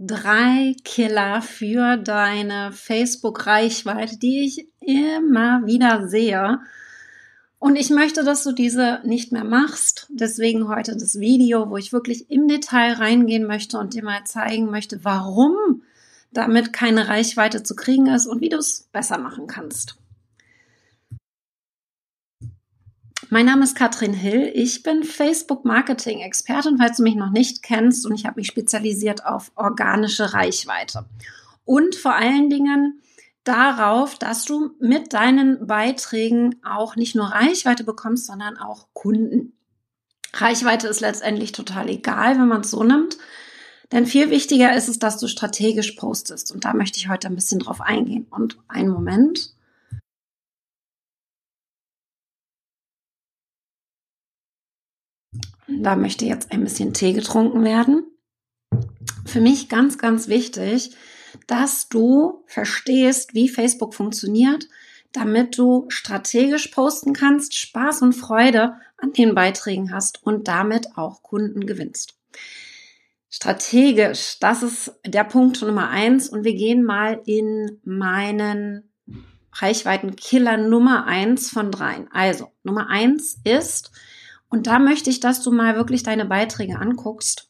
drei Killer für deine Facebook-Reichweite, die ich immer wieder sehe. Und ich möchte, dass du diese nicht mehr machst. Deswegen heute das Video, wo ich wirklich im Detail reingehen möchte und dir mal zeigen möchte, warum damit keine Reichweite zu kriegen ist und wie du es besser machen kannst. Mein Name ist Katrin Hill. Ich bin Facebook Marketing Expertin, falls du mich noch nicht kennst und ich habe mich spezialisiert auf organische Reichweite. Und vor allen Dingen darauf, dass du mit deinen Beiträgen auch nicht nur Reichweite bekommst, sondern auch Kunden. Reichweite ist letztendlich total egal, wenn man es so nimmt. Denn viel wichtiger ist es, dass du strategisch postest. Und da möchte ich heute ein bisschen drauf eingehen. Und einen Moment. Da möchte jetzt ein bisschen Tee getrunken werden. Für mich ganz, ganz wichtig, dass du verstehst, wie Facebook funktioniert, damit du strategisch posten kannst, Spaß und Freude an den Beiträgen hast und damit auch Kunden gewinnst. Strategisch, das ist der Punkt Nummer eins und wir gehen mal in meinen Reichweitenkiller Nummer eins von dreien. Also, Nummer eins ist, und da möchte ich, dass du mal wirklich deine Beiträge anguckst.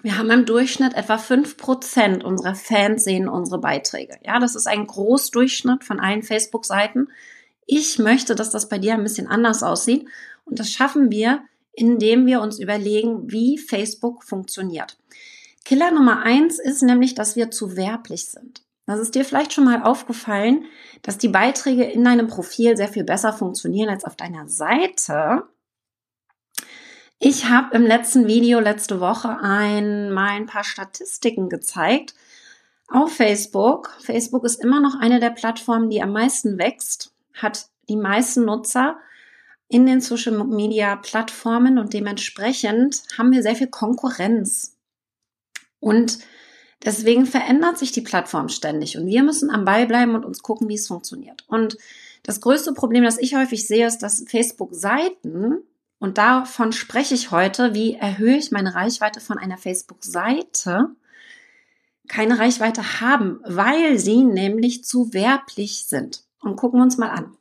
Wir haben im Durchschnitt etwa fünf Prozent unserer Fans sehen unsere Beiträge. Ja, das ist ein Großdurchschnitt von allen Facebook-Seiten. Ich möchte, dass das bei dir ein bisschen anders aussieht. Und das schaffen wir, indem wir uns überlegen, wie Facebook funktioniert. Killer Nummer eins ist nämlich, dass wir zu werblich sind. Das ist dir vielleicht schon mal aufgefallen, dass die Beiträge in deinem Profil sehr viel besser funktionieren als auf deiner Seite. Ich habe im letzten Video letzte Woche ein, mal ein paar Statistiken gezeigt auf Facebook. Facebook ist immer noch eine der Plattformen, die am meisten wächst, hat die meisten Nutzer in den Social Media Plattformen und dementsprechend haben wir sehr viel Konkurrenz. Und deswegen verändert sich die Plattform ständig und wir müssen am Ball bleiben und uns gucken, wie es funktioniert. Und das größte Problem, das ich häufig sehe, ist, dass Facebook-Seiten und davon spreche ich heute, wie erhöhe ich meine Reichweite von einer Facebook-Seite, keine Reichweite haben, weil sie nämlich zu werblich sind. Und gucken wir uns mal an.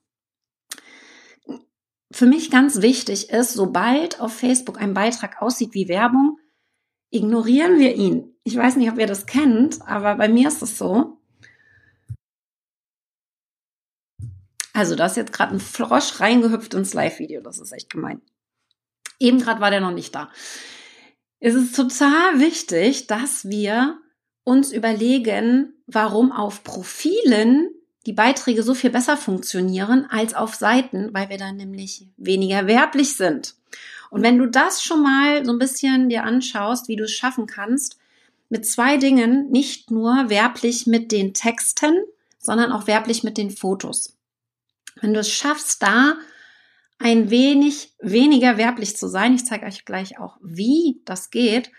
Für mich ganz wichtig ist, sobald auf Facebook ein Beitrag aussieht wie Werbung, ignorieren wir ihn. Ich weiß nicht, ob ihr das kennt, aber bei mir ist es so. Also, da ist jetzt gerade ein Frosch reingehüpft ins Live-Video. Das ist echt gemein. Eben gerade war der noch nicht da. Es ist total wichtig, dass wir uns überlegen, warum auf Profilen die Beiträge so viel besser funktionieren als auf Seiten, weil wir dann nämlich weniger werblich sind. Und wenn du das schon mal so ein bisschen dir anschaust, wie du es schaffen kannst, mit zwei Dingen, nicht nur werblich mit den Texten, sondern auch werblich mit den Fotos. Wenn du es schaffst, da ein wenig weniger werblich zu sein, ich zeige euch gleich auch, wie das geht,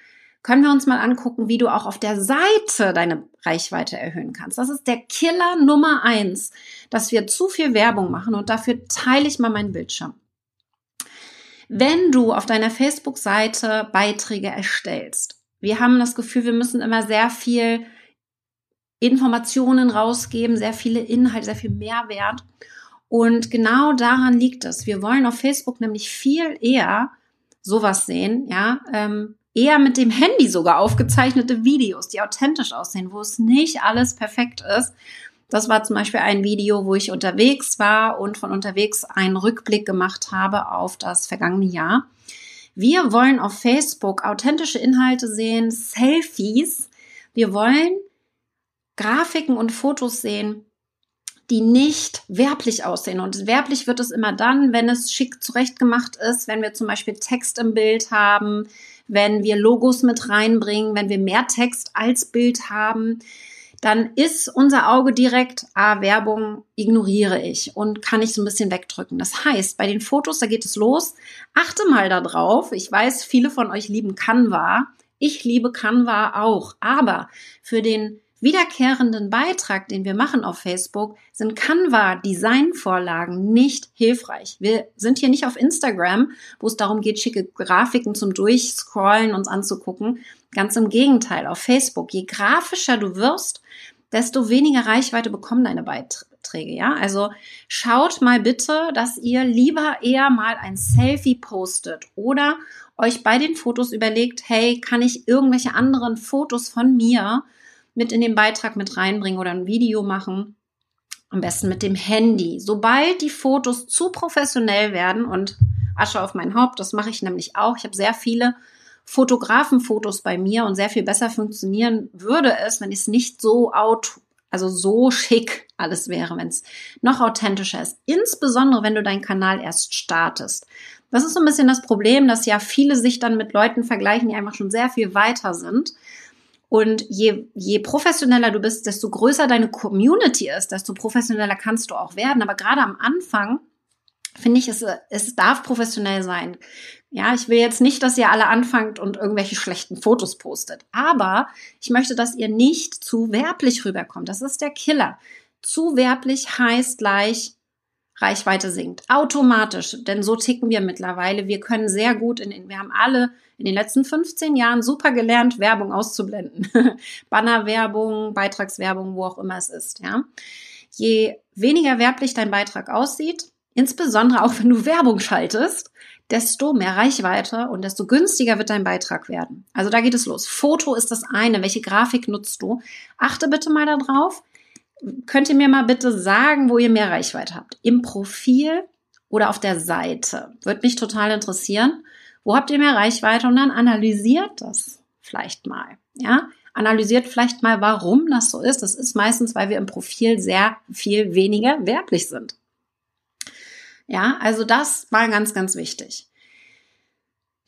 können wir uns mal angucken, wie du auch auf der Seite deine Reichweite erhöhen kannst. Das ist der Killer Nummer eins, dass wir zu viel Werbung machen und dafür teile ich mal meinen Bildschirm. Wenn du auf deiner Facebook-Seite Beiträge erstellst, wir haben das Gefühl, wir müssen immer sehr viel Informationen rausgeben, sehr viele Inhalte, sehr viel Mehrwert. Und genau daran liegt es. Wir wollen auf Facebook nämlich viel eher sowas sehen, ja, ähm, eher mit dem Handy sogar aufgezeichnete Videos, die authentisch aussehen, wo es nicht alles perfekt ist. Das war zum Beispiel ein Video, wo ich unterwegs war und von unterwegs einen Rückblick gemacht habe auf das vergangene Jahr. Wir wollen auf Facebook authentische Inhalte sehen, Selfies. Wir wollen Grafiken und Fotos sehen, die nicht werblich aussehen. Und werblich wird es immer dann, wenn es schick zurechtgemacht ist, wenn wir zum Beispiel Text im Bild haben, wenn wir Logos mit reinbringen, wenn wir mehr Text als Bild haben, dann ist unser Auge direkt, ah, Werbung ignoriere ich und kann ich so ein bisschen wegdrücken. Das heißt, bei den Fotos, da geht es los. Achte mal darauf. Ich weiß, viele von euch lieben Canva. Ich liebe Canva auch. Aber für den wiederkehrenden Beitrag, den wir machen auf Facebook, sind Canva-Designvorlagen nicht hilfreich. Wir sind hier nicht auf Instagram, wo es darum geht, schicke Grafiken zum Durchscrollen uns anzugucken. Ganz im Gegenteil, auf Facebook. Je grafischer du wirst, desto weniger Reichweite bekommen deine Beiträge, ja? Also schaut mal bitte, dass ihr lieber eher mal ein Selfie postet oder euch bei den Fotos überlegt, hey, kann ich irgendwelche anderen Fotos von mir mit in den Beitrag mit reinbringen oder ein Video machen. Am besten mit dem Handy. Sobald die Fotos zu professionell werden und Asche auf mein Haupt, das mache ich nämlich auch. Ich habe sehr viele Fotografenfotos bei mir und sehr viel besser funktionieren würde es, wenn es nicht so out, also so schick alles wäre, wenn es noch authentischer ist. Insbesondere, wenn du deinen Kanal erst startest. Das ist so ein bisschen das Problem, dass ja viele sich dann mit Leuten vergleichen, die einfach schon sehr viel weiter sind und je, je professioneller du bist, desto größer deine Community ist, desto professioneller kannst du auch werden. Aber gerade am Anfang finde ich, es, es darf professionell sein. Ja, ich will jetzt nicht, dass ihr alle anfangt und irgendwelche schlechten Fotos postet. Aber ich möchte, dass ihr nicht zu werblich rüberkommt. Das ist der Killer. Zu werblich heißt gleich, Reichweite sinkt. Automatisch, denn so ticken wir mittlerweile. Wir können sehr gut, in, wir haben alle in den letzten 15 Jahren super gelernt, Werbung auszublenden. Bannerwerbung, Beitragswerbung, wo auch immer es ist, ja. Je weniger werblich dein Beitrag aussieht, insbesondere auch wenn du Werbung schaltest, desto mehr Reichweite und desto günstiger wird dein Beitrag werden. Also da geht es los. Foto ist das eine. Welche Grafik nutzt du? Achte bitte mal darauf, könnt ihr mir mal bitte sagen, wo ihr mehr Reichweite habt? Im Profil oder auf der Seite? Würde mich total interessieren. Wo habt ihr mehr Reichweite? Und dann analysiert das vielleicht mal. Ja, analysiert vielleicht mal, warum das so ist. Das ist meistens, weil wir im Profil sehr viel weniger werblich sind. Ja, also das war ganz, ganz wichtig.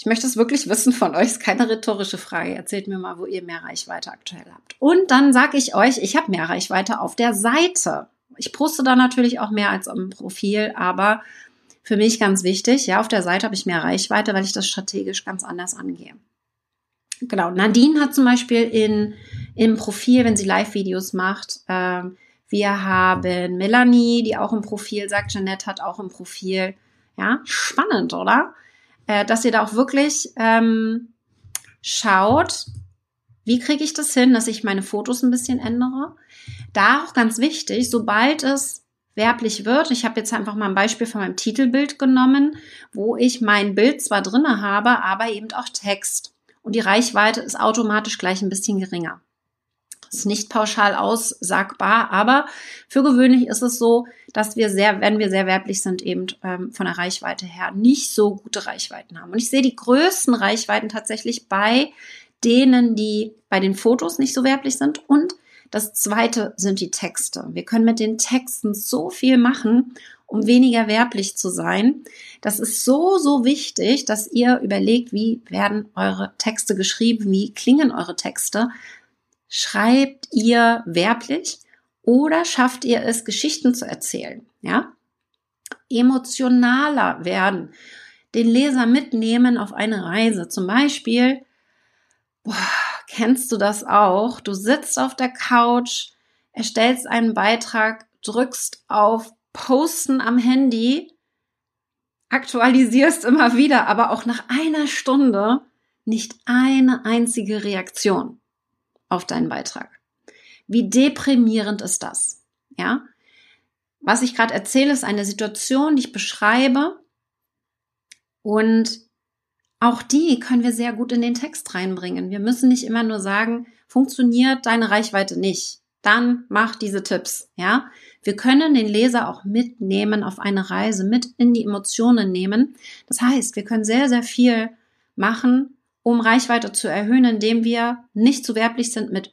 Ich möchte es wirklich wissen von euch, ist keine rhetorische Frage. Erzählt mir mal, wo ihr mehr Reichweite aktuell habt. Und dann sage ich euch, ich habe mehr Reichweite auf der Seite. Ich poste da natürlich auch mehr als im Profil, aber für mich ganz wichtig, ja, auf der Seite habe ich mehr Reichweite, weil ich das strategisch ganz anders angehe. Genau, Nadine hat zum Beispiel in, im Profil, wenn sie Live-Videos macht, äh, wir haben Melanie, die auch im Profil sagt, Jeanette hat auch im Profil. Ja, spannend, oder? Äh, dass ihr da auch wirklich ähm, schaut, wie kriege ich das hin, dass ich meine Fotos ein bisschen ändere. Da auch ganz wichtig, sobald es werblich wird, ich habe jetzt einfach mal ein Beispiel von meinem Titelbild genommen, wo ich mein Bild zwar drinne habe, aber eben auch Text. Und die Reichweite ist automatisch gleich ein bisschen geringer ist nicht pauschal aussagbar, aber für gewöhnlich ist es so, dass wir sehr, wenn wir sehr werblich sind, eben ähm, von der Reichweite her nicht so gute Reichweiten haben. Und ich sehe die größten Reichweiten tatsächlich bei denen, die bei den Fotos nicht so werblich sind und das zweite sind die Texte. Wir können mit den Texten so viel machen, um weniger werblich zu sein. Das ist so, so wichtig, dass ihr überlegt, wie werden eure Texte geschrieben, wie klingen eure Texte, Schreibt ihr werblich oder schafft ihr es, Geschichten zu erzählen? Ja? Emotionaler werden, den Leser mitnehmen auf eine Reise. Zum Beispiel, boah, kennst du das auch? Du sitzt auf der Couch, erstellst einen Beitrag, drückst auf Posten am Handy, aktualisierst immer wieder, aber auch nach einer Stunde nicht eine einzige Reaktion auf deinen Beitrag. Wie deprimierend ist das? Ja? Was ich gerade erzähle, ist eine Situation, die ich beschreibe und auch die können wir sehr gut in den Text reinbringen. Wir müssen nicht immer nur sagen, funktioniert deine Reichweite nicht. Dann mach diese Tipps, ja? Wir können den Leser auch mitnehmen auf eine Reise, mit in die Emotionen nehmen. Das heißt, wir können sehr, sehr viel machen, um Reichweite zu erhöhen, indem wir nicht zu werblich sind mit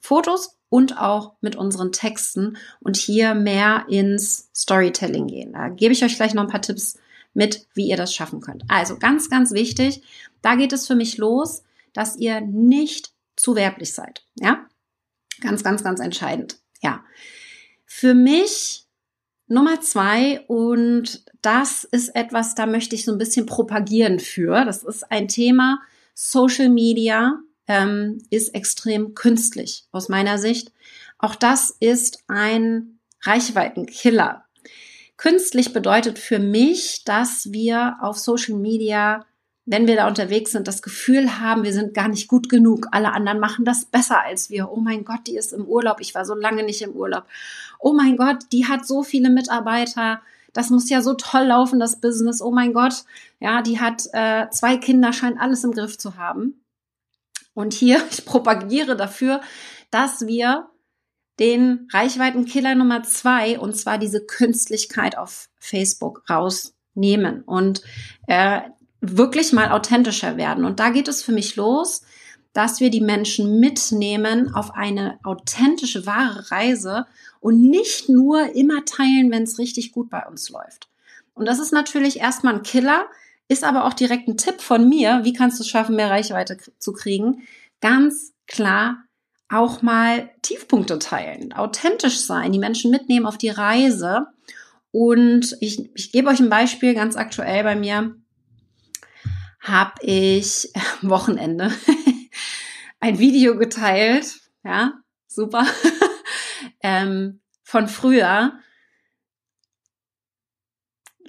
Fotos und auch mit unseren Texten und hier mehr ins Storytelling gehen. Da gebe ich euch gleich noch ein paar Tipps mit, wie ihr das schaffen könnt. Also ganz, ganz wichtig, da geht es für mich los, dass ihr nicht zu werblich seid. Ja, ganz, ganz, ganz entscheidend. Ja, für mich Nummer zwei und das ist etwas, da möchte ich so ein bisschen propagieren für. Das ist ein Thema, Social Media ähm, ist extrem künstlich aus meiner Sicht. Auch das ist ein Reichweitenkiller. Künstlich bedeutet für mich, dass wir auf Social Media, wenn wir da unterwegs sind, das Gefühl haben, wir sind gar nicht gut genug. Alle anderen machen das besser als wir. Oh mein Gott, die ist im Urlaub. Ich war so lange nicht im Urlaub. Oh mein Gott, die hat so viele Mitarbeiter. Das muss ja so toll laufen, das Business. Oh mein Gott, ja, die hat äh, zwei Kinder, scheint alles im Griff zu haben. Und hier, ich propagiere dafür, dass wir den Reichweitenkiller Nummer zwei, und zwar diese Künstlichkeit auf Facebook rausnehmen und äh, wirklich mal authentischer werden. Und da geht es für mich los, dass wir die Menschen mitnehmen auf eine authentische, wahre Reise und nicht nur immer teilen, wenn es richtig gut bei uns läuft. Und das ist natürlich erstmal ein Killer, ist aber auch direkt ein Tipp von mir, wie kannst du es schaffen, mehr Reichweite zu kriegen. Ganz klar auch mal Tiefpunkte teilen, authentisch sein, die Menschen mitnehmen auf die Reise. Und ich, ich gebe euch ein Beispiel, ganz aktuell bei mir habe ich Wochenende ein Video geteilt, ja, super, ähm, von früher.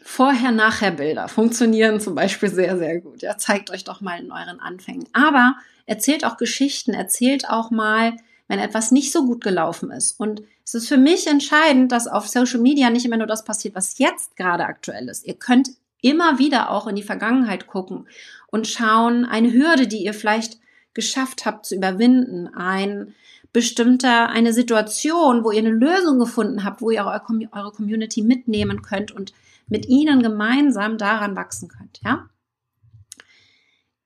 Vorher-Nachher-Bilder funktionieren zum Beispiel sehr, sehr gut. Ja, zeigt euch doch mal in euren Anfängen. Aber erzählt auch Geschichten, erzählt auch mal, wenn etwas nicht so gut gelaufen ist. Und es ist für mich entscheidend, dass auf Social Media nicht immer nur das passiert, was jetzt gerade aktuell ist. Ihr könnt immer wieder auch in die Vergangenheit gucken und schauen, eine Hürde, die ihr vielleicht geschafft habt zu überwinden, ein bestimmter, eine Situation, wo ihr eine Lösung gefunden habt, wo ihr eure, Community mitnehmen könnt und mit ihnen gemeinsam daran wachsen könnt, ja?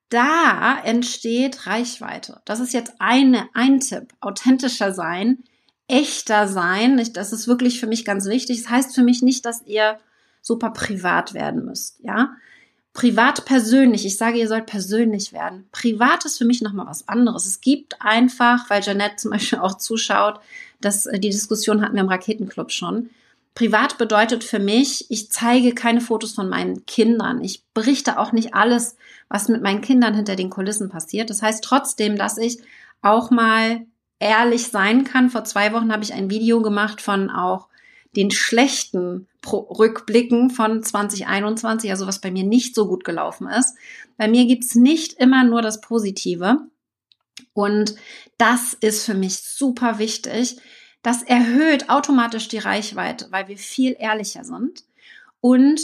da entsteht Reichweite. Das ist jetzt eine, ein Tipp. Authentischer sein, echter sein. Das ist wirklich für mich ganz wichtig. Das heißt für mich nicht, dass ihr super privat werden müsst, ja. Privat persönlich. Ich sage, ihr sollt persönlich werden. Privat ist für mich nochmal was anderes. Es gibt einfach, weil Janette zum Beispiel auch zuschaut, dass äh, die Diskussion hatten wir im Raketenclub schon. Privat bedeutet für mich, ich zeige keine Fotos von meinen Kindern. Ich berichte auch nicht alles, was mit meinen Kindern hinter den Kulissen passiert. Das heißt trotzdem, dass ich auch mal ehrlich sein kann. Vor zwei Wochen habe ich ein Video gemacht von auch den schlechten Rückblicken von 2021, also was bei mir nicht so gut gelaufen ist. Bei mir gibt's nicht immer nur das Positive. Und das ist für mich super wichtig, das erhöht automatisch die Reichweite, weil wir viel ehrlicher sind. Und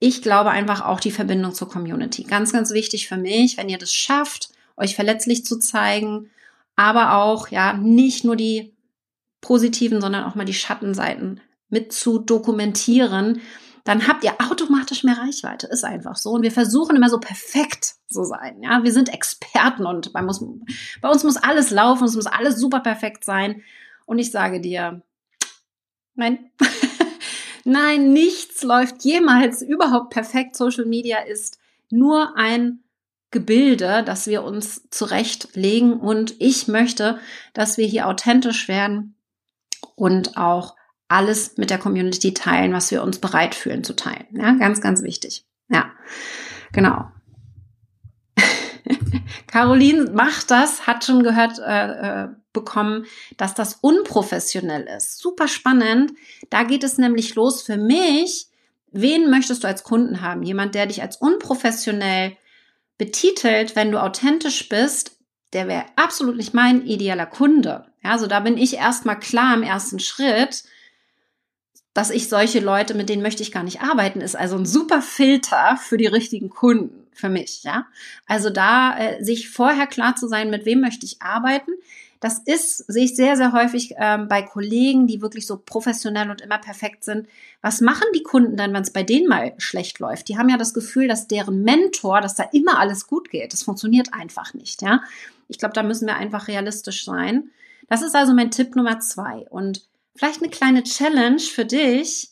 ich glaube einfach auch die Verbindung zur Community. Ganz, ganz wichtig für mich, wenn ihr das schafft, euch verletzlich zu zeigen, aber auch, ja, nicht nur die positiven, sondern auch mal die Schattenseiten mit zu dokumentieren, dann habt ihr automatisch mehr Reichweite. Ist einfach so. Und wir versuchen immer so perfekt zu sein. Ja, wir sind Experten und bei uns, bei uns muss alles laufen, es muss alles super perfekt sein. Und ich sage dir, nein, nein, nichts läuft jemals überhaupt perfekt. Social Media ist nur ein Gebilde, das wir uns zurechtlegen. Und ich möchte, dass wir hier authentisch werden und auch alles mit der Community teilen, was wir uns bereit fühlen zu teilen. Ja, ganz, ganz wichtig. Ja, genau. Caroline macht das, hat schon gehört äh, äh, bekommen, dass das unprofessionell ist. Super spannend. Da geht es nämlich los für mich. Wen möchtest du als Kunden haben? Jemand, der dich als unprofessionell betitelt, wenn du authentisch bist, der wäre absolut nicht mein idealer Kunde. Ja, also da bin ich erstmal klar im ersten Schritt, dass ich solche Leute, mit denen möchte ich gar nicht arbeiten, ist also ein super Filter für die richtigen Kunden für mich, ja. Also da äh, sich vorher klar zu sein, mit wem möchte ich arbeiten. Das ist, sehe ich sehr, sehr häufig ähm, bei Kollegen, die wirklich so professionell und immer perfekt sind. Was machen die Kunden dann, wenn es bei denen mal schlecht läuft? Die haben ja das Gefühl, dass deren Mentor, dass da immer alles gut geht. Das funktioniert einfach nicht, ja. Ich glaube, da müssen wir einfach realistisch sein. Das ist also mein Tipp Nummer zwei. Und vielleicht eine kleine Challenge für dich.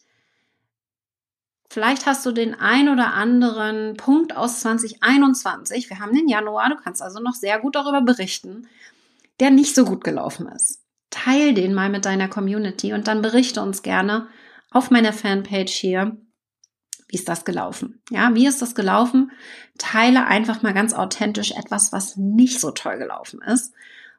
Vielleicht hast du den ein oder anderen Punkt aus 2021. Wir haben den Januar, du kannst also noch sehr gut darüber berichten, der nicht so gut gelaufen ist. Teil den mal mit deiner Community und dann berichte uns gerne auf meiner Fanpage hier wie ist das gelaufen? Ja, wie ist das gelaufen? Teile einfach mal ganz authentisch etwas, was nicht so toll gelaufen ist.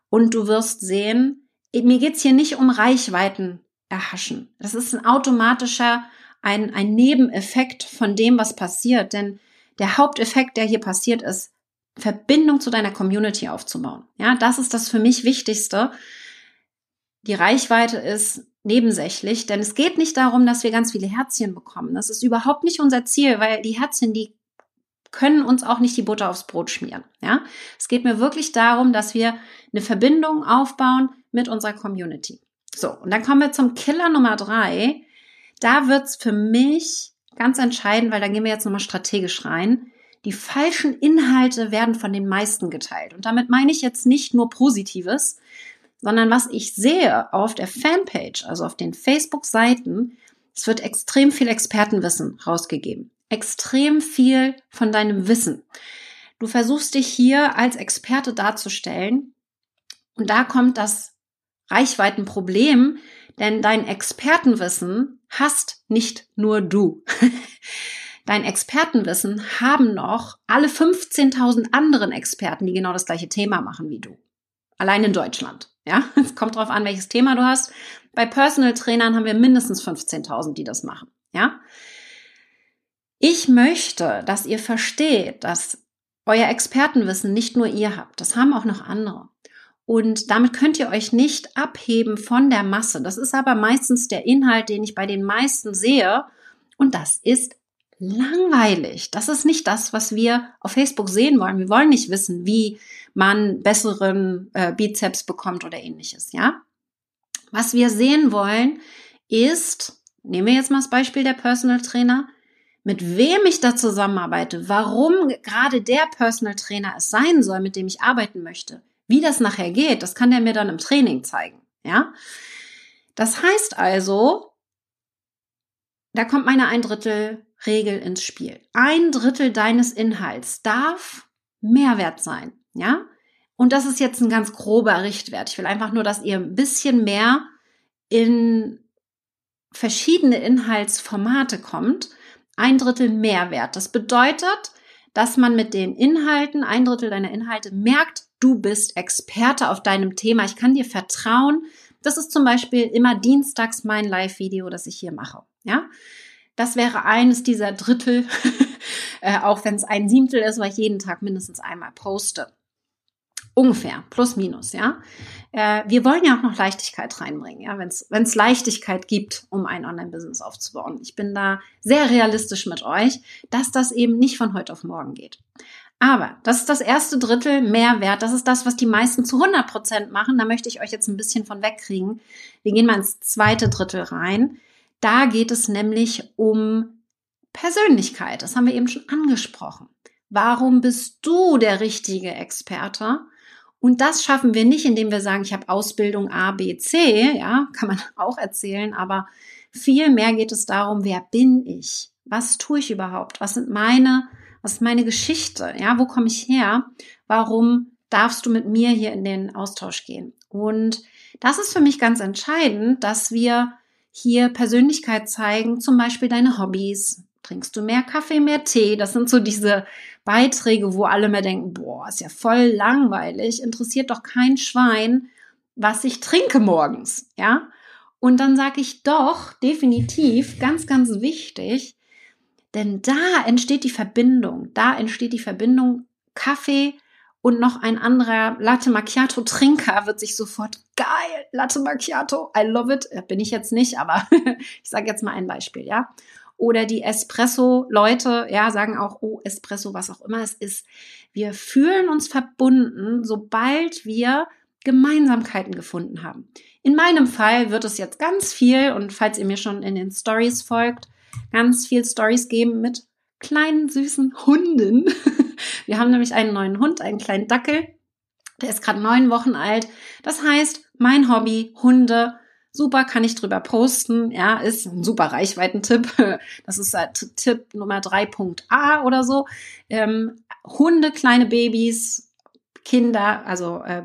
Und du wirst sehen, mir geht's hier nicht um Reichweiten erhaschen. Das ist ein automatischer, ein, ein Nebeneffekt von dem, was passiert. Denn der Haupteffekt, der hier passiert, ist, Verbindung zu deiner Community aufzubauen. Ja, das ist das für mich Wichtigste. Die Reichweite ist nebensächlich, denn es geht nicht darum, dass wir ganz viele Herzchen bekommen. Das ist überhaupt nicht unser Ziel, weil die Herzchen, die können uns auch nicht die Butter aufs Brot schmieren. Ja, es geht mir wirklich darum, dass wir eine Verbindung aufbauen mit unserer Community. So, und dann kommen wir zum Killer Nummer drei. Da wird's für mich ganz entscheidend, weil da gehen wir jetzt nochmal strategisch rein. Die falschen Inhalte werden von den meisten geteilt. Und damit meine ich jetzt nicht nur Positives, sondern was ich sehe auf der Fanpage, also auf den Facebook-Seiten, es wird extrem viel Expertenwissen rausgegeben. Extrem viel von deinem Wissen. Du versuchst dich hier als Experte darzustellen. Und da kommt das Reichweitenproblem, denn dein Expertenwissen hast nicht nur du. Dein Expertenwissen haben noch alle 15.000 anderen Experten, die genau das gleiche Thema machen wie du. Allein in Deutschland. Ja, es kommt drauf an, welches Thema du hast. Bei Personal Trainern haben wir mindestens 15.000, die das machen. Ja. Ich möchte, dass ihr versteht, dass euer Expertenwissen nicht nur ihr habt. Das haben auch noch andere. Und damit könnt ihr euch nicht abheben von der Masse. Das ist aber meistens der Inhalt, den ich bei den meisten sehe. Und das ist langweilig. Das ist nicht das, was wir auf Facebook sehen wollen. Wir wollen nicht wissen, wie man besseren äh, Bizeps bekommt oder ähnliches, ja? Was wir sehen wollen, ist, nehmen wir jetzt mal das Beispiel der Personal Trainer, mit wem ich da zusammenarbeite, warum gerade der Personal Trainer es sein soll, mit dem ich arbeiten möchte. Wie das nachher geht, das kann der mir dann im Training zeigen, ja? Das heißt also, da kommt meine ein Drittel Regel ins Spiel. Ein Drittel deines Inhalts darf Mehrwert sein. Ja? Und das ist jetzt ein ganz grober Richtwert. Ich will einfach nur, dass ihr ein bisschen mehr in verschiedene Inhaltsformate kommt. Ein Drittel Mehrwert. Das bedeutet, dass man mit den Inhalten, ein Drittel deiner Inhalte merkt, du bist Experte auf deinem Thema. Ich kann dir vertrauen. Das ist zum Beispiel immer dienstags mein Live-Video, das ich hier mache. Ja, das wäre eines dieser Drittel, äh, auch wenn es ein Siebtel ist, weil ich jeden Tag mindestens einmal poste. Ungefähr, plus minus, ja. Äh, wir wollen ja auch noch Leichtigkeit reinbringen, ja, wenn es Leichtigkeit gibt, um ein Online-Business aufzubauen. Ich bin da sehr realistisch mit euch, dass das eben nicht von heute auf morgen geht. Aber das ist das erste Drittel Mehrwert. Das ist das, was die meisten zu 100 Prozent machen. Da möchte ich euch jetzt ein bisschen von wegkriegen. Wir gehen mal ins zweite Drittel rein. Da geht es nämlich um Persönlichkeit. Das haben wir eben schon angesprochen. Warum bist du der richtige Experte? Und das schaffen wir nicht, indem wir sagen, ich habe Ausbildung A, B, C, ja, kann man auch erzählen, aber viel mehr geht es darum, wer bin ich? Was tue ich überhaupt? Was sind meine, was ist meine Geschichte? Ja, wo komme ich her? Warum darfst du mit mir hier in den Austausch gehen? Und das ist für mich ganz entscheidend, dass wir hier Persönlichkeit zeigen, zum Beispiel deine Hobbys. Trinkst du mehr Kaffee, mehr Tee? Das sind so diese Beiträge, wo alle mehr denken, boah, ist ja voll langweilig, interessiert doch kein Schwein, was ich trinke morgens, ja? Und dann sage ich doch, definitiv, ganz, ganz wichtig, denn da entsteht die Verbindung, da entsteht die Verbindung Kaffee und noch ein anderer Latte Macchiato Trinker wird sich sofort geil Latte Macchiato, I love it. Äh, bin ich jetzt nicht, aber ich sage jetzt mal ein Beispiel, ja. Oder die Espresso Leute, ja, sagen auch oh Espresso, was auch immer es ist. Wir fühlen uns verbunden, sobald wir Gemeinsamkeiten gefunden haben. In meinem Fall wird es jetzt ganz viel und falls ihr mir schon in den Stories folgt, ganz viel Stories geben mit kleinen süßen Hunden. Wir haben nämlich einen neuen Hund, einen kleinen Dackel. Der ist gerade neun Wochen alt. Das heißt, mein Hobby, Hunde, super, kann ich drüber posten. Ja, ist ein super Reichweitentipp. Das ist halt Tipp Nummer 3.a oder so. Ähm, Hunde, kleine Babys, Kinder, also äh,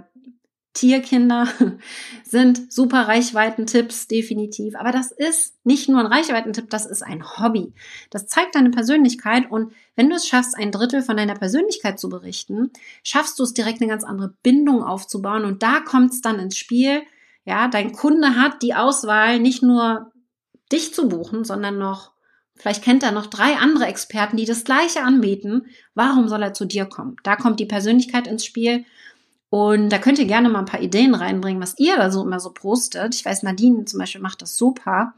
Tierkinder sind super Reichweiten-Tipps, definitiv. Aber das ist nicht nur ein Reichweiten-Tipp, das ist ein Hobby. Das zeigt deine Persönlichkeit und wenn du es schaffst, ein Drittel von deiner Persönlichkeit zu berichten, schaffst du es direkt eine ganz andere Bindung aufzubauen und da kommt es dann ins Spiel. Ja, dein Kunde hat die Auswahl, nicht nur dich zu buchen, sondern noch Vielleicht kennt er noch drei andere Experten, die das Gleiche anbieten. Warum soll er zu dir kommen? Da kommt die Persönlichkeit ins Spiel und da könnt ihr gerne mal ein paar Ideen reinbringen, was ihr da so immer so postet. Ich weiß, Nadine zum Beispiel macht das super,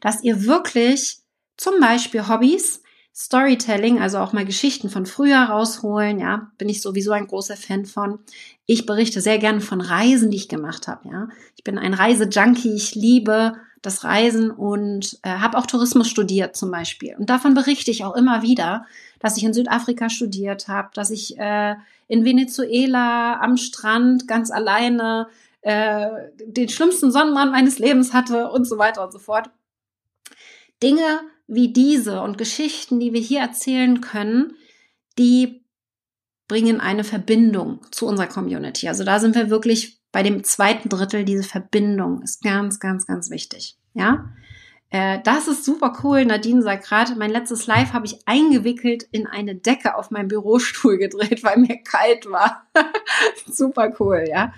dass ihr wirklich zum Beispiel Hobbys, Storytelling, also auch mal Geschichten von früher rausholen, ja, bin ich sowieso ein großer Fan von. Ich berichte sehr gerne von Reisen, die ich gemacht habe, ja. Ich bin ein Reisejunkie, ich liebe das Reisen und äh, habe auch Tourismus studiert zum Beispiel. Und davon berichte ich auch immer wieder, dass ich in Südafrika studiert habe, dass ich äh, in Venezuela am Strand ganz alleine äh, den schlimmsten Sonnenbrand meines Lebens hatte und so weiter und so fort. Dinge wie diese und Geschichten, die wir hier erzählen können, die bringen eine Verbindung zu unserer Community. Also da sind wir wirklich bei dem zweiten Drittel. Diese Verbindung ist ganz, ganz, ganz wichtig. Ja, äh, das ist super cool. Nadine sagt gerade, mein letztes Live habe ich eingewickelt in eine Decke auf meinem Bürostuhl gedreht, weil mir kalt war. super cool, ja.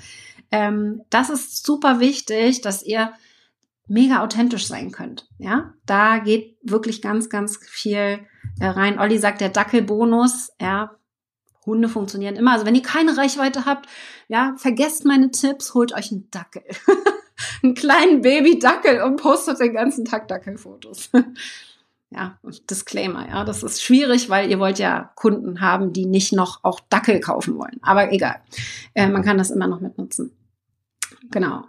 Ähm, das ist super wichtig, dass ihr mega authentisch sein könnt. Ja, da geht wirklich ganz, ganz viel äh, rein. Olli sagt, der Dackelbonus, ja, Hunde funktionieren immer. Also wenn ihr keine Reichweite habt, ja, vergesst meine Tipps, holt euch einen Dackel. einen kleinen Baby-Dackel und postet den ganzen Tag Dackelfotos. ja, Disclaimer, ja, das ist schwierig, weil ihr wollt ja Kunden haben, die nicht noch auch Dackel kaufen wollen. Aber egal, äh, man kann das immer noch mitnutzen. Genau.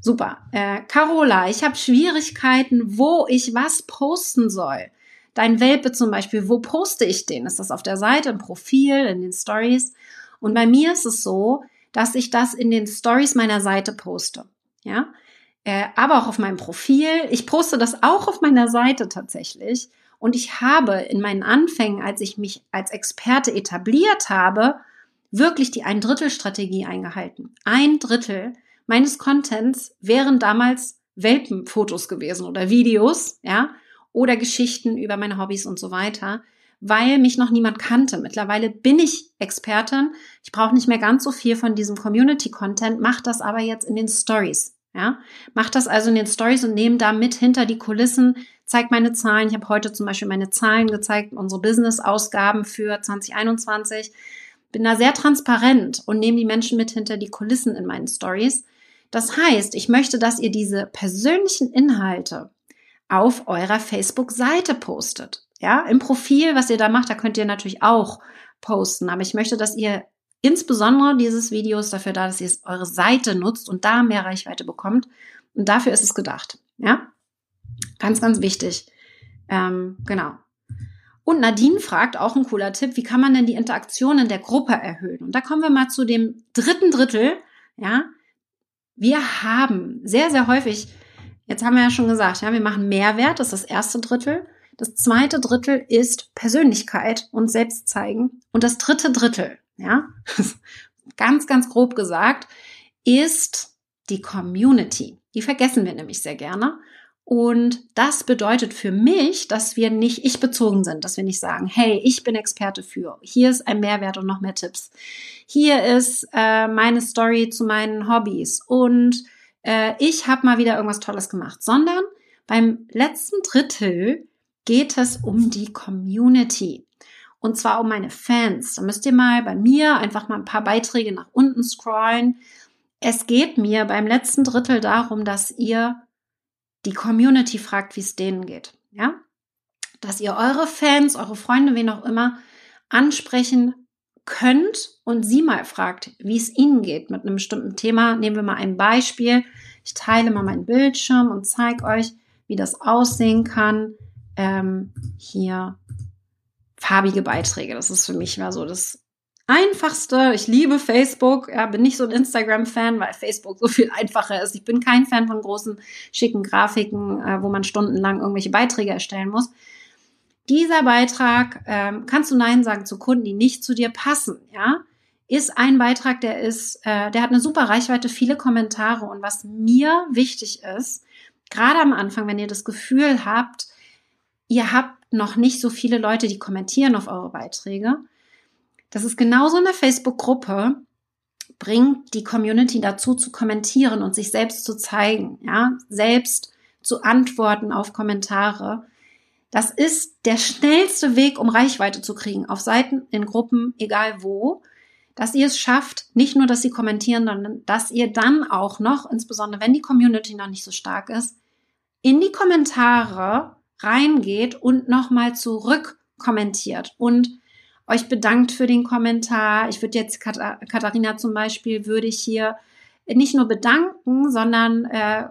Super. Äh, Carola, ich habe Schwierigkeiten, wo ich was posten soll. Dein Welpe zum Beispiel, wo poste ich den? Ist das auf der Seite, im Profil, in den Stories? Und bei mir ist es so, dass ich das in den Stories meiner Seite poste ja, äh, aber auch auf meinem Profil. Ich poste das auch auf meiner Seite tatsächlich. Und ich habe in meinen Anfängen, als ich mich als Experte etabliert habe, wirklich die Ein-Drittel-Strategie eingehalten. Ein Drittel meines Contents wären damals Welpenfotos gewesen oder Videos, ja, oder Geschichten über meine Hobbys und so weiter, weil mich noch niemand kannte. Mittlerweile bin ich Expertin. Ich brauche nicht mehr ganz so viel von diesem Community-Content, mache das aber jetzt in den Stories. Ja, mach das also in den Stories und nehme da mit hinter die Kulissen, zeig meine Zahlen. Ich habe heute zum Beispiel meine Zahlen gezeigt, unsere Business-Ausgaben für 2021. Bin da sehr transparent und nehme die Menschen mit hinter die Kulissen in meinen Stories. Das heißt, ich möchte, dass ihr diese persönlichen Inhalte auf eurer Facebook-Seite postet. Ja, im Profil, was ihr da macht, da könnt ihr natürlich auch posten. Aber ich möchte, dass ihr Insbesondere dieses Video ist dafür da, dass ihr eure Seite nutzt und da mehr Reichweite bekommt. Und dafür ist es gedacht. Ja, ganz, ganz wichtig. Ähm, genau. Und Nadine fragt auch ein cooler Tipp, wie kann man denn die Interaktion in der Gruppe erhöhen? Und da kommen wir mal zu dem dritten Drittel. Ja, wir haben sehr, sehr häufig, jetzt haben wir ja schon gesagt, ja, wir machen Mehrwert, das ist das erste Drittel. Das zweite Drittel ist Persönlichkeit und Selbstzeigen. Und das dritte Drittel, ja, ganz, ganz grob gesagt, ist die Community. Die vergessen wir nämlich sehr gerne. Und das bedeutet für mich, dass wir nicht ich bezogen sind, dass wir nicht sagen, hey, ich bin Experte für, hier ist ein Mehrwert und noch mehr Tipps. Hier ist äh, meine Story zu meinen Hobbys und äh, ich habe mal wieder irgendwas Tolles gemacht, sondern beim letzten Drittel geht es um die Community. Und zwar um meine Fans. Da müsst ihr mal bei mir einfach mal ein paar Beiträge nach unten scrollen. Es geht mir beim letzten Drittel darum, dass ihr die Community fragt, wie es denen geht. Ja? Dass ihr eure Fans, eure Freunde, wen auch immer, ansprechen könnt und sie mal fragt, wie es ihnen geht mit einem bestimmten Thema. Nehmen wir mal ein Beispiel. Ich teile mal meinen Bildschirm und zeige euch, wie das aussehen kann. Ähm, hier farbige Beiträge. Das ist für mich mal so das Einfachste. Ich liebe Facebook. Ja, bin nicht so ein Instagram-Fan, weil Facebook so viel einfacher ist. Ich bin kein Fan von großen, schicken Grafiken, äh, wo man stundenlang irgendwelche Beiträge erstellen muss. Dieser Beitrag ähm, kannst du Nein sagen zu Kunden, die nicht zu dir passen. Ja, ist ein Beitrag, der ist, äh, der hat eine super Reichweite, viele Kommentare. Und was mir wichtig ist, gerade am Anfang, wenn ihr das Gefühl habt, ihr habt noch nicht so viele Leute, die kommentieren auf eure Beiträge, das ist genauso in der Facebook-Gruppe, bringt die Community dazu zu kommentieren und sich selbst zu zeigen, ja, selbst zu antworten auf Kommentare. Das ist der schnellste Weg, um Reichweite zu kriegen, auf Seiten, in Gruppen, egal wo, dass ihr es schafft, nicht nur, dass sie kommentieren, sondern dass ihr dann auch noch, insbesondere wenn die Community noch nicht so stark ist, in die Kommentare reingeht und nochmal zurück kommentiert und euch bedankt für den Kommentar. Ich würde jetzt Katharina zum Beispiel, würde ich hier nicht nur bedanken, sondern äh,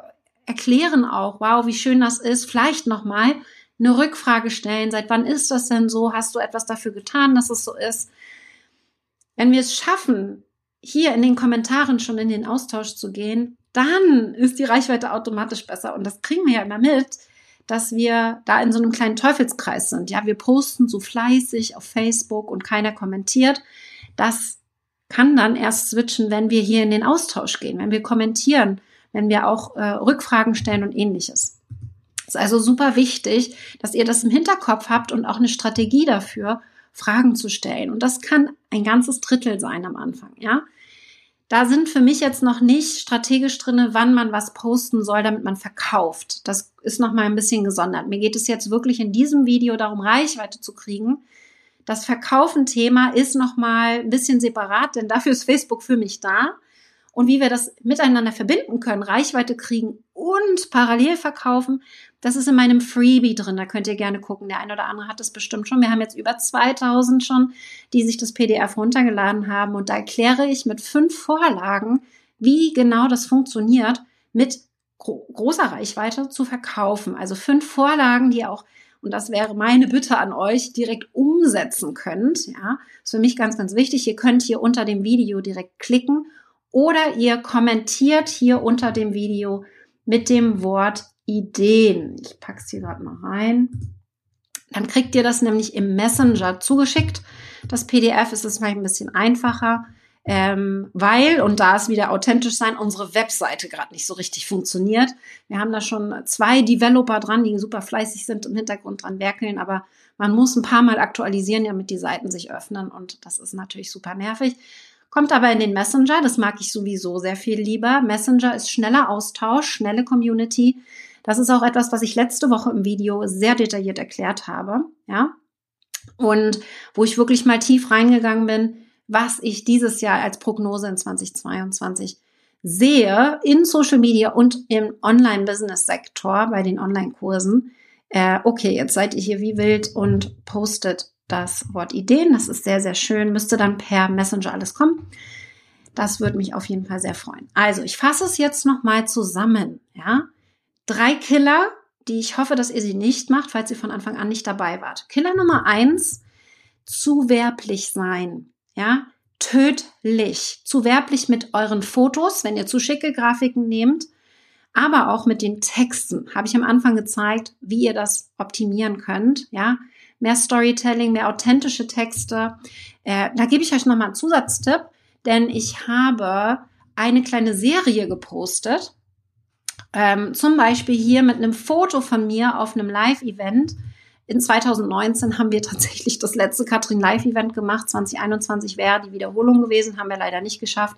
erklären auch, wow, wie schön das ist. Vielleicht nochmal eine Rückfrage stellen. Seit wann ist das denn so? Hast du etwas dafür getan, dass es so ist? Wenn wir es schaffen, hier in den Kommentaren schon in den Austausch zu gehen, dann ist die Reichweite automatisch besser. Und das kriegen wir ja immer mit, dass wir da in so einem kleinen Teufelskreis sind. Ja, wir posten so fleißig auf Facebook und keiner kommentiert. Das kann dann erst switchen, wenn wir hier in den Austausch gehen, wenn wir kommentieren, wenn wir auch äh, Rückfragen stellen und ähnliches. Es ist also super wichtig, dass ihr das im Hinterkopf habt und auch eine Strategie dafür, Fragen zu stellen. Und das kann ein ganzes Drittel sein am Anfang, ja. Da sind für mich jetzt noch nicht strategisch drinne, wann man was posten soll, damit man verkauft. Das ist noch mal ein bisschen gesondert. Mir geht es jetzt wirklich in diesem Video darum, Reichweite zu kriegen. Das Verkaufen-Thema ist noch mal ein bisschen separat, denn dafür ist Facebook für mich da und wie wir das miteinander verbinden können, Reichweite kriegen und parallel verkaufen, das ist in meinem Freebie drin. Da könnt ihr gerne gucken. Der eine oder andere hat das bestimmt schon. Wir haben jetzt über 2000 schon, die sich das PDF runtergeladen haben. Und da erkläre ich mit fünf Vorlagen, wie genau das funktioniert, mit gro großer Reichweite zu verkaufen. Also fünf Vorlagen, die auch und das wäre meine Bitte an euch, direkt umsetzen könnt. Ja, ist für mich ganz, ganz wichtig. Ihr könnt hier unter dem Video direkt klicken oder ihr kommentiert hier unter dem Video mit dem Wort Ideen. Ich packe es hier gerade mal rein. Dann kriegt ihr das nämlich im Messenger zugeschickt. Das PDF ist es vielleicht ein bisschen einfacher, ähm, weil, und da ist wieder authentisch sein, unsere Webseite gerade nicht so richtig funktioniert. Wir haben da schon zwei Developer dran, die super fleißig sind, im Hintergrund dran werkeln, aber man muss ein paar Mal aktualisieren, damit die Seiten sich öffnen und das ist natürlich super nervig. Kommt aber in den Messenger, das mag ich sowieso sehr viel lieber. Messenger ist schneller Austausch, schnelle Community. Das ist auch etwas, was ich letzte Woche im Video sehr detailliert erklärt habe, ja. Und wo ich wirklich mal tief reingegangen bin, was ich dieses Jahr als Prognose in 2022 sehe in Social Media und im Online-Business-Sektor bei den Online-Kursen. Äh, okay, jetzt seid ihr hier wie wild und postet das Wort Ideen. Das ist sehr, sehr schön. Müsste dann per Messenger alles kommen. Das würde mich auf jeden Fall sehr freuen. Also, ich fasse es jetzt nochmal zusammen. Ja, drei Killer, die ich hoffe, dass ihr sie nicht macht, falls ihr von Anfang an nicht dabei wart. Killer Nummer eins, zu werblich sein. Ja, tödlich. Zu werblich mit euren Fotos, wenn ihr zu schicke Grafiken nehmt, aber auch mit den Texten. Habe ich am Anfang gezeigt, wie ihr das optimieren könnt. Ja, mehr Storytelling, mehr authentische Texte. Äh, da gebe ich euch nochmal einen Zusatztipp, denn ich habe eine kleine Serie gepostet. Ähm, zum Beispiel hier mit einem Foto von mir auf einem Live-Event. In 2019 haben wir tatsächlich das letzte Katrin Live-Event gemacht. 2021 wäre die Wiederholung gewesen, haben wir leider nicht geschafft.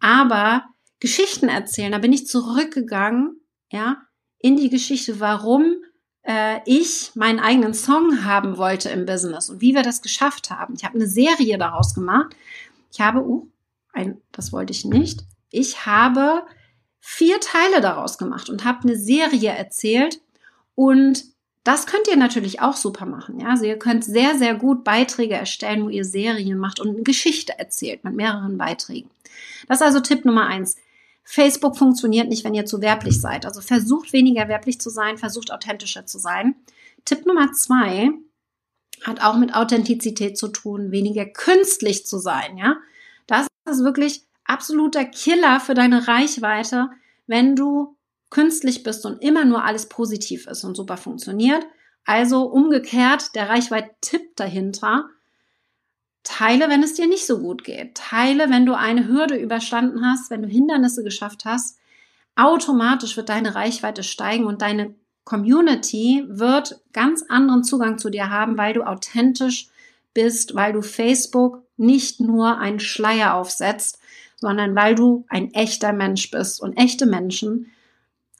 Aber Geschichten erzählen, da bin ich zurückgegangen, ja, in die Geschichte, warum äh, ich meinen eigenen Song haben wollte im Business und wie wir das geschafft haben. Ich habe eine Serie daraus gemacht. Ich habe, uh, ein, das wollte ich nicht. Ich habe vier Teile daraus gemacht und habe eine Serie erzählt und das könnt ihr natürlich auch super machen. Ja? Also ihr könnt sehr, sehr gut Beiträge erstellen, wo ihr Serien macht und eine Geschichte erzählt mit mehreren Beiträgen. Das ist also Tipp Nummer eins. Facebook funktioniert nicht, wenn ihr zu werblich seid. Also versucht weniger werblich zu sein, versucht authentischer zu sein. Tipp Nummer zwei hat auch mit Authentizität zu tun, weniger künstlich zu sein. Ja, das ist wirklich absoluter Killer für deine Reichweite, wenn du künstlich bist und immer nur alles positiv ist und super funktioniert. Also umgekehrt, der Reichweite-Tipp dahinter. Teile, wenn es dir nicht so gut geht. Teile, wenn du eine Hürde überstanden hast, wenn du Hindernisse geschafft hast. Automatisch wird deine Reichweite steigen und deine Community wird ganz anderen Zugang zu dir haben, weil du authentisch bist, weil du Facebook nicht nur einen Schleier aufsetzt, sondern weil du ein echter Mensch bist. Und echte Menschen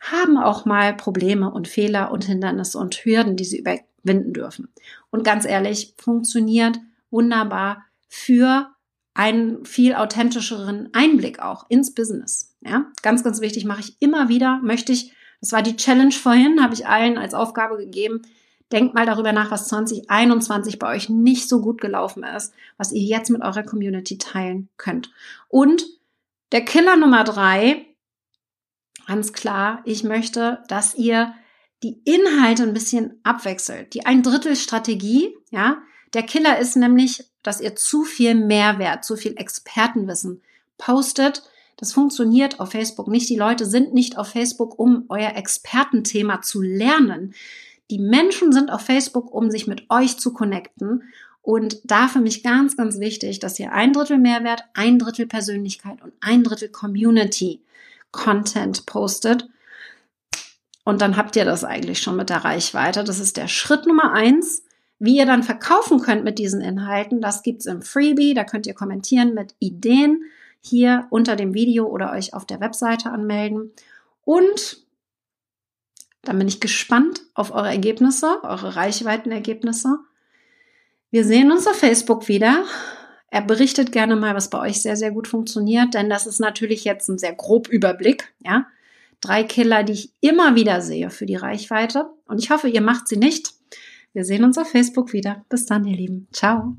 haben auch mal Probleme und Fehler und Hindernisse und Hürden, die sie überwinden dürfen. Und ganz ehrlich, funktioniert wunderbar für einen viel authentischeren Einblick auch ins Business. Ja, ganz, ganz wichtig, mache ich immer wieder, möchte ich, das war die Challenge vorhin, habe ich allen als Aufgabe gegeben, denkt mal darüber nach, was 2021 bei euch nicht so gut gelaufen ist, was ihr jetzt mit eurer Community teilen könnt. Und der Killer Nummer drei, ganz klar, ich möchte, dass ihr die Inhalte ein bisschen abwechselt. Die ein Drittel Strategie, ja, der Killer ist nämlich, dass ihr zu viel Mehrwert, zu viel Expertenwissen postet. Das funktioniert auf Facebook nicht. Die Leute sind nicht auf Facebook, um euer Expertenthema zu lernen. Die Menschen sind auf Facebook, um sich mit euch zu connecten. Und da für mich ganz, ganz wichtig, dass ihr ein Drittel Mehrwert, ein Drittel Persönlichkeit und ein Drittel Community Content postet. Und dann habt ihr das eigentlich schon mit der Reichweite. Das ist der Schritt Nummer eins. Wie ihr dann verkaufen könnt mit diesen Inhalten, das gibt's im Freebie. Da könnt ihr kommentieren mit Ideen hier unter dem Video oder euch auf der Webseite anmelden. Und dann bin ich gespannt auf eure Ergebnisse, eure Reichweitenergebnisse. Wir sehen uns auf Facebook wieder. Er berichtet gerne mal, was bei euch sehr, sehr gut funktioniert, denn das ist natürlich jetzt ein sehr grob Überblick, ja. Drei Killer, die ich immer wieder sehe für die Reichweite. Und ich hoffe, ihr macht sie nicht. Wir sehen uns auf Facebook wieder. Bis dann, ihr Lieben. Ciao.